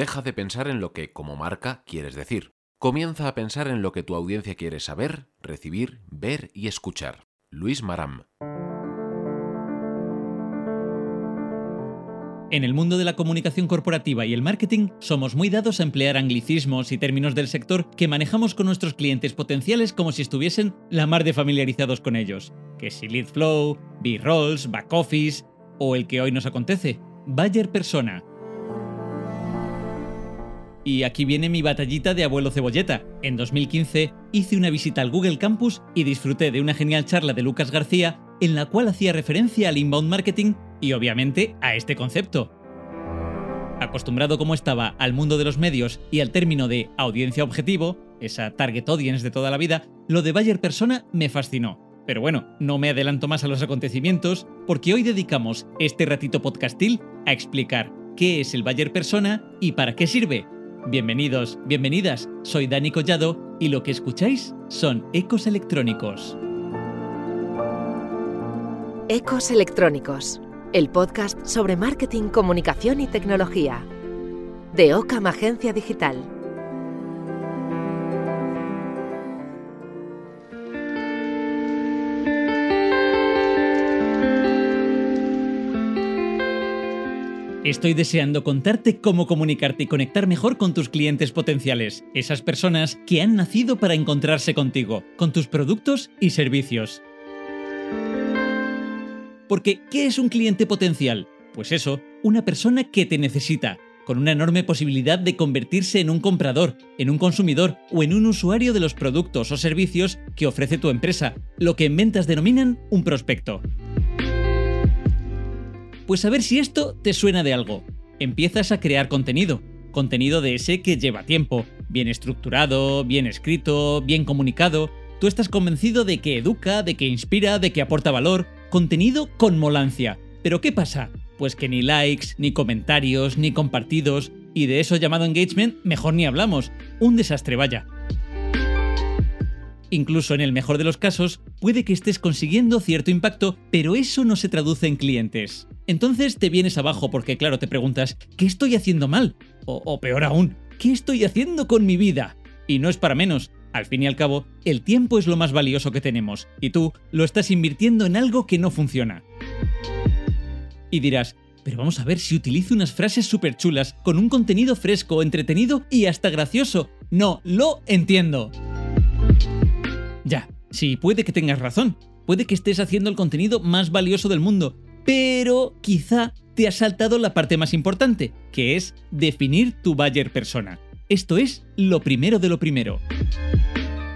Deja de pensar en lo que, como marca, quieres decir. Comienza a pensar en lo que tu audiencia quiere saber, recibir, ver y escuchar. Luis Maram. En el mundo de la comunicación corporativa y el marketing somos muy dados a emplear anglicismos y términos del sector que manejamos con nuestros clientes potenciales como si estuviesen la mar de familiarizados con ellos. Que si lead flow, B-rolls, back office o el que hoy nos acontece, Bayer Persona. Y aquí viene mi batallita de abuelo cebolleta. En 2015 hice una visita al Google Campus y disfruté de una genial charla de Lucas García en la cual hacía referencia al inbound marketing y obviamente a este concepto. Acostumbrado como estaba al mundo de los medios y al término de audiencia objetivo, esa target audience de toda la vida, lo de Bayer Persona me fascinó. Pero bueno, no me adelanto más a los acontecimientos porque hoy dedicamos este ratito podcastil a explicar qué es el Bayer Persona y para qué sirve. Bienvenidos, bienvenidas, soy Dani Collado y lo que escucháis son ecos electrónicos. Ecos Electrónicos, el podcast sobre marketing, comunicación y tecnología. De Ocam Agencia Digital. Estoy deseando contarte cómo comunicarte y conectar mejor con tus clientes potenciales, esas personas que han nacido para encontrarse contigo, con tus productos y servicios. Porque, ¿qué es un cliente potencial? Pues eso, una persona que te necesita, con una enorme posibilidad de convertirse en un comprador, en un consumidor o en un usuario de los productos o servicios que ofrece tu empresa, lo que en ventas denominan un prospecto. Pues a ver si esto te suena de algo. Empiezas a crear contenido, contenido de ese que lleva tiempo, bien estructurado, bien escrito, bien comunicado. Tú estás convencido de que educa, de que inspira, de que aporta valor, contenido con molancia. Pero ¿qué pasa? Pues que ni likes, ni comentarios, ni compartidos, y de eso llamado engagement mejor ni hablamos. Un desastre vaya. Incluso en el mejor de los casos, puede que estés consiguiendo cierto impacto, pero eso no se traduce en clientes. Entonces te vienes abajo porque claro, te preguntas, ¿qué estoy haciendo mal? O, o peor aún, ¿qué estoy haciendo con mi vida? Y no es para menos, al fin y al cabo, el tiempo es lo más valioso que tenemos, y tú lo estás invirtiendo en algo que no funciona. Y dirás, pero vamos a ver si utilizo unas frases súper chulas, con un contenido fresco, entretenido y hasta gracioso. No, lo entiendo. Ya, sí, puede que tengas razón. Puede que estés haciendo el contenido más valioso del mundo, pero quizá te ha saltado la parte más importante, que es definir tu buyer persona. Esto es lo primero de lo primero.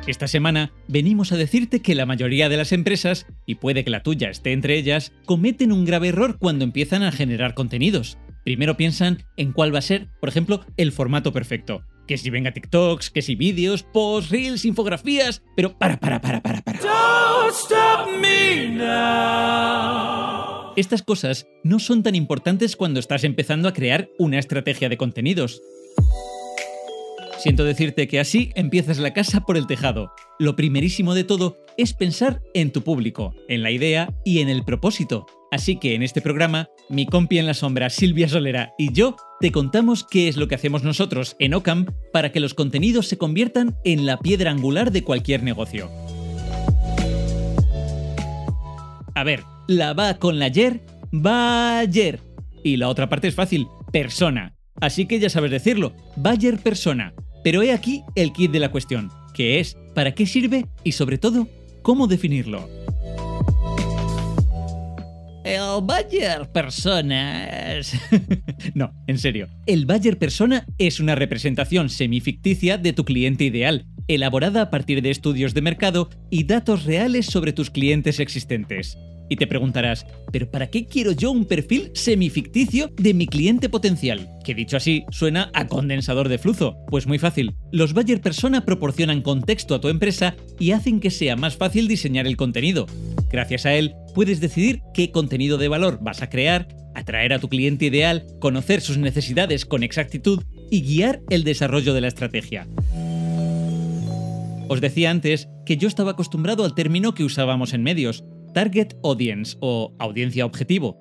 Esta semana venimos a decirte que la mayoría de las empresas, y puede que la tuya esté entre ellas, cometen un grave error cuando empiezan a generar contenidos. Primero piensan en cuál va a ser, por ejemplo, el formato perfecto. Que si venga TikToks, que si vídeos, posts, reels, infografías. Pero para, para, para, para, para. Estas cosas no son tan importantes cuando estás empezando a crear una estrategia de contenidos. Siento decirte que así empiezas la casa por el tejado. Lo primerísimo de todo es pensar en tu público, en la idea y en el propósito. Así que en este programa, mi compi en la sombra Silvia Solera y yo te contamos qué es lo que hacemos nosotros en Ocam para que los contenidos se conviertan en la piedra angular de cualquier negocio. A ver, la va con la yer, va ayer. Y la otra parte es fácil, persona. Así que ya sabes decirlo, Bayer persona. Pero he aquí el kit de la cuestión, que es para qué sirve y sobre todo, cómo definirlo. El Bayer persona es... no, en serio. El Bayer persona es una representación semificticia de tu cliente ideal, elaborada a partir de estudios de mercado y datos reales sobre tus clientes existentes. Y te preguntarás, ¿pero para qué quiero yo un perfil semificticio de mi cliente potencial? Que dicho así, suena a condensador de flujo. Pues muy fácil. Los Bayer Persona proporcionan contexto a tu empresa y hacen que sea más fácil diseñar el contenido. Gracias a él, puedes decidir qué contenido de valor vas a crear, atraer a tu cliente ideal, conocer sus necesidades con exactitud y guiar el desarrollo de la estrategia. Os decía antes que yo estaba acostumbrado al término que usábamos en medios, Target Audience o audiencia objetivo.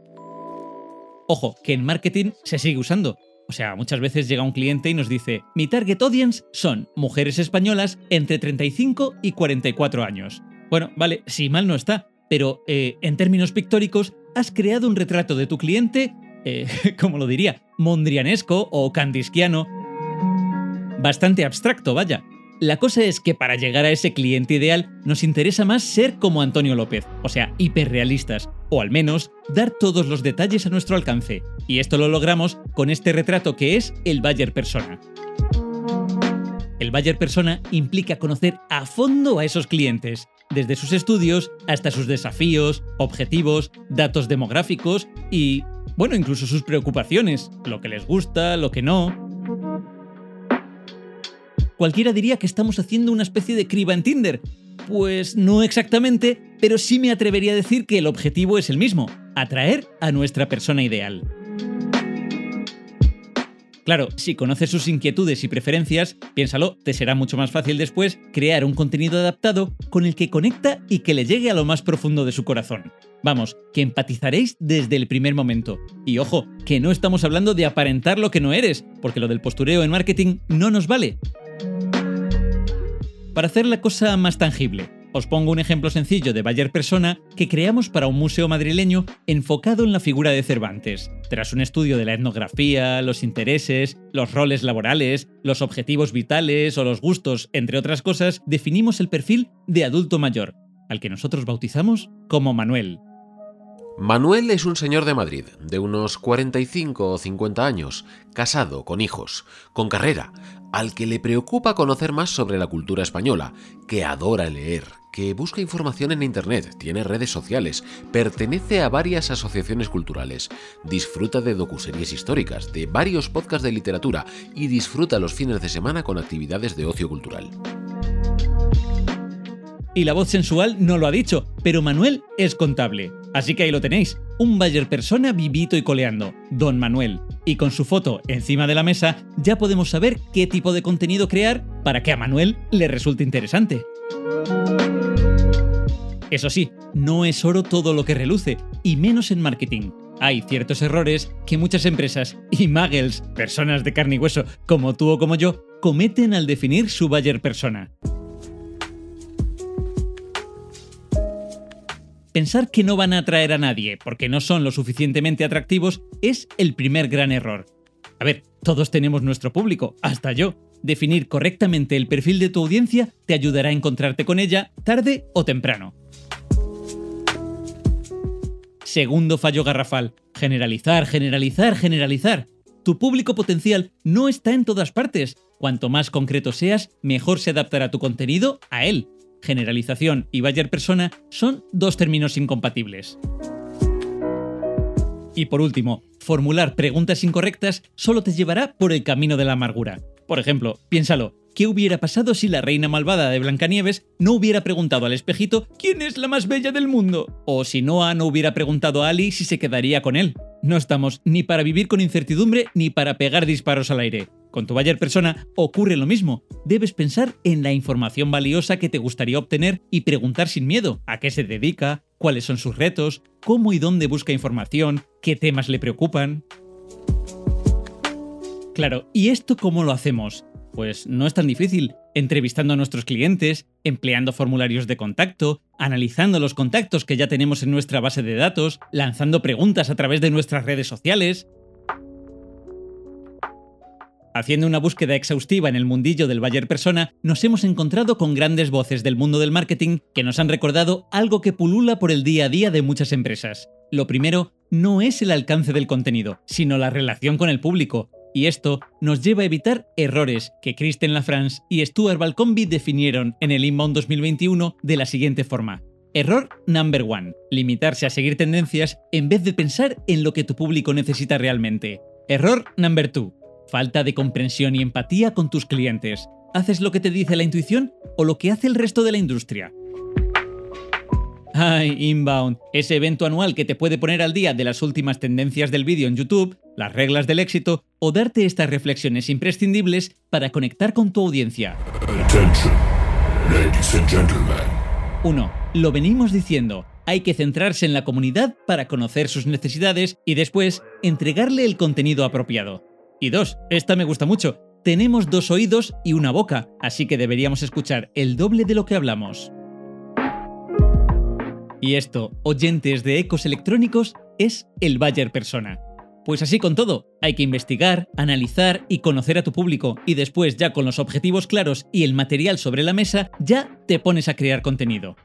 Ojo, que en marketing se sigue usando, O sea, muchas veces llega un cliente y nos dice, mi target audience son mujeres españolas entre 35 y 44 años. Bueno, vale, si mal no está, pero eh, en términos pictóricos, has creado un retrato de tu cliente, eh, como lo diría, mondrianesco o candisquiano, bastante abstracto, vaya. La cosa es que para llegar a ese cliente ideal nos interesa más ser como Antonio López, o sea, hiperrealistas, o al menos dar todos los detalles a nuestro alcance. Y esto lo logramos con este retrato que es el Bayer Persona. El Bayer Persona implica conocer a fondo a esos clientes, desde sus estudios hasta sus desafíos, objetivos, datos demográficos y, bueno, incluso sus preocupaciones, lo que les gusta, lo que no. Cualquiera diría que estamos haciendo una especie de criba en Tinder. Pues no exactamente, pero sí me atrevería a decir que el objetivo es el mismo, atraer a nuestra persona ideal. Claro, si conoces sus inquietudes y preferencias, piénsalo, te será mucho más fácil después crear un contenido adaptado con el que conecta y que le llegue a lo más profundo de su corazón. Vamos, que empatizaréis desde el primer momento. Y ojo, que no estamos hablando de aparentar lo que no eres, porque lo del postureo en marketing no nos vale. Para hacer la cosa más tangible, os pongo un ejemplo sencillo de Bayer Persona que creamos para un museo madrileño enfocado en la figura de Cervantes. Tras un estudio de la etnografía, los intereses, los roles laborales, los objetivos vitales o los gustos, entre otras cosas, definimos el perfil de adulto mayor, al que nosotros bautizamos como Manuel. Manuel es un señor de Madrid, de unos 45 o 50 años, casado, con hijos, con carrera, al que le preocupa conocer más sobre la cultura española, que adora leer, que busca información en Internet, tiene redes sociales, pertenece a varias asociaciones culturales, disfruta de docuseries históricas, de varios podcasts de literatura y disfruta los fines de semana con actividades de ocio cultural. Y la voz sensual no lo ha dicho, pero Manuel es contable. Así que ahí lo tenéis, un Bayer persona vivito y coleando, Don Manuel. Y con su foto encima de la mesa ya podemos saber qué tipo de contenido crear para que a Manuel le resulte interesante. Eso sí, no es oro todo lo que reluce, y menos en marketing. Hay ciertos errores que muchas empresas y muggles, personas de carne y hueso como tú o como yo, cometen al definir su Bayer persona. Pensar que no van a atraer a nadie porque no son lo suficientemente atractivos es el primer gran error. A ver, todos tenemos nuestro público, hasta yo. Definir correctamente el perfil de tu audiencia te ayudará a encontrarte con ella tarde o temprano. Segundo fallo garrafal. Generalizar, generalizar, generalizar. Tu público potencial no está en todas partes. Cuanto más concreto seas, mejor se adaptará tu contenido a él generalización y Bayer persona son dos términos incompatibles. Y por último, formular preguntas incorrectas solo te llevará por el camino de la amargura. Por ejemplo, piénsalo, ¿qué hubiera pasado si la reina malvada de Blancanieves no hubiera preguntado al espejito quién es la más bella del mundo? O si Noah no hubiera preguntado a Ali si se quedaría con él. No estamos ni para vivir con incertidumbre ni para pegar disparos al aire. Con tu Bayer persona ocurre lo mismo. Debes pensar en la información valiosa que te gustaría obtener y preguntar sin miedo a qué se dedica, cuáles son sus retos, cómo y dónde busca información, qué temas le preocupan. Claro, ¿y esto cómo lo hacemos? Pues no es tan difícil, entrevistando a nuestros clientes, empleando formularios de contacto, analizando los contactos que ya tenemos en nuestra base de datos, lanzando preguntas a través de nuestras redes sociales, Haciendo una búsqueda exhaustiva en el mundillo del Bayer Persona, nos hemos encontrado con grandes voces del mundo del marketing que nos han recordado algo que pulula por el día a día de muchas empresas. Lo primero no es el alcance del contenido, sino la relación con el público. Y esto nos lleva a evitar errores que Kristen Lafrance y Stuart Balcombi definieron en el Inbound 2021 de la siguiente forma. Error number one. Limitarse a seguir tendencias en vez de pensar en lo que tu público necesita realmente. Error number two falta de comprensión y empatía con tus clientes. ¿Haces lo que te dice la intuición o lo que hace el resto de la industria? Ay, Inbound, ese evento anual que te puede poner al día de las últimas tendencias del vídeo en YouTube, las reglas del éxito o darte estas reflexiones imprescindibles para conectar con tu audiencia. 1. Lo venimos diciendo. Hay que centrarse en la comunidad para conocer sus necesidades y después entregarle el contenido apropiado. Y dos, esta me gusta mucho, tenemos dos oídos y una boca, así que deberíamos escuchar el doble de lo que hablamos. Y esto, oyentes de ecos electrónicos, es el Bayer Persona. Pues así con todo, hay que investigar, analizar y conocer a tu público y después ya con los objetivos claros y el material sobre la mesa, ya te pones a crear contenido.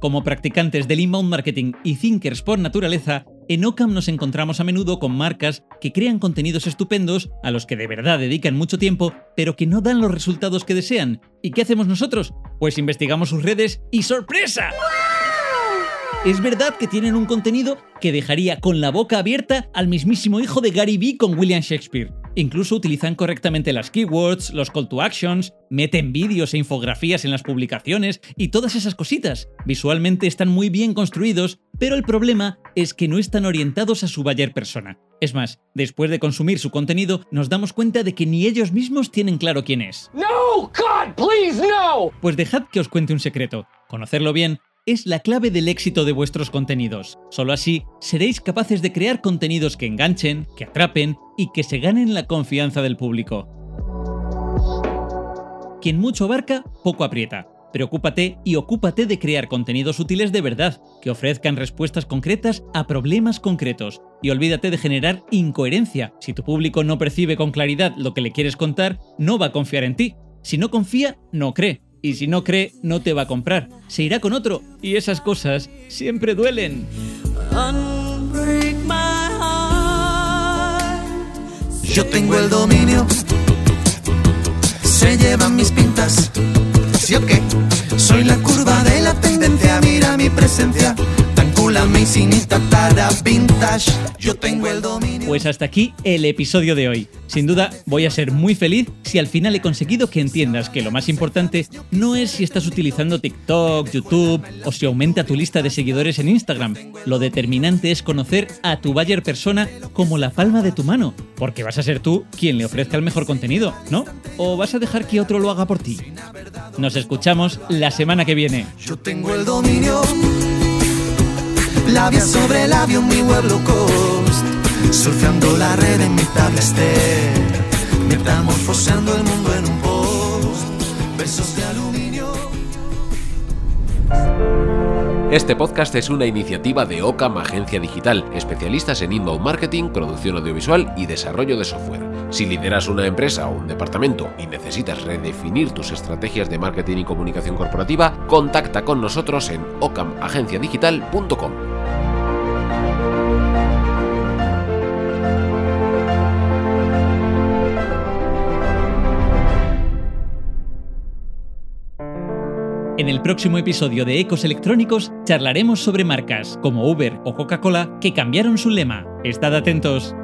Como practicantes del inbound marketing y thinkers por naturaleza, en Ocam nos encontramos a menudo con marcas que crean contenidos estupendos a los que de verdad dedican mucho tiempo, pero que no dan los resultados que desean. ¿Y qué hacemos nosotros? Pues investigamos sus redes y ¡sorpresa! Es verdad que tienen un contenido que dejaría con la boca abierta al mismísimo hijo de Gary Vee con William Shakespeare. Incluso utilizan correctamente las keywords, los call to actions, meten vídeos e infografías en las publicaciones y todas esas cositas. Visualmente están muy bien construidos, pero el problema es que no están orientados a su buyer persona. Es más, después de consumir su contenido, nos damos cuenta de que ni ellos mismos tienen claro quién es. No, God, please, no. Pues dejad que os cuente un secreto. Conocerlo bien es la clave del éxito de vuestros contenidos. Solo así seréis capaces de crear contenidos que enganchen, que atrapen y que se ganen la confianza del público. Quien mucho abarca, poco aprieta. Preocúpate y ocúpate de crear contenidos útiles de verdad, que ofrezcan respuestas concretas a problemas concretos. Y olvídate de generar incoherencia. Si tu público no percibe con claridad lo que le quieres contar, no va a confiar en ti. Si no confía, no cree y si no cree, no te va a comprar. Se irá con otro y esas cosas siempre duelen. Yo tengo el dominio, se llevan mis pintas. ¿Sí o qué? Soy la curva de la tendencia, mira mi presencia. Yo tengo el dominio. Pues hasta aquí el episodio de hoy. Sin duda voy a ser muy feliz si al final he conseguido que entiendas que lo más importante no es si estás utilizando TikTok, YouTube o si aumenta tu lista de seguidores en Instagram. Lo determinante es conocer a tu buyer persona como la palma de tu mano, porque vas a ser tú quien le ofrezca el mejor contenido, ¿no? ¿O vas a dejar que otro lo haga por ti? Nos escuchamos la semana que viene. Yo tengo el dominio labia sobre labio, mi web low cost. Surfeando la red en mi tablester, metamorfoseando el mundo en un post. Besos de aluminio. Este podcast es una iniciativa de Ocam Agencia Digital, especialistas en inbound marketing, producción audiovisual y desarrollo de software. Si lideras una empresa o un departamento y necesitas redefinir tus estrategias de marketing y comunicación corporativa, contacta con nosotros en ocamagenciadigital.com. En el próximo episodio de Ecos Electrónicos charlaremos sobre marcas como Uber o Coca-Cola que cambiaron su lema. Estad atentos.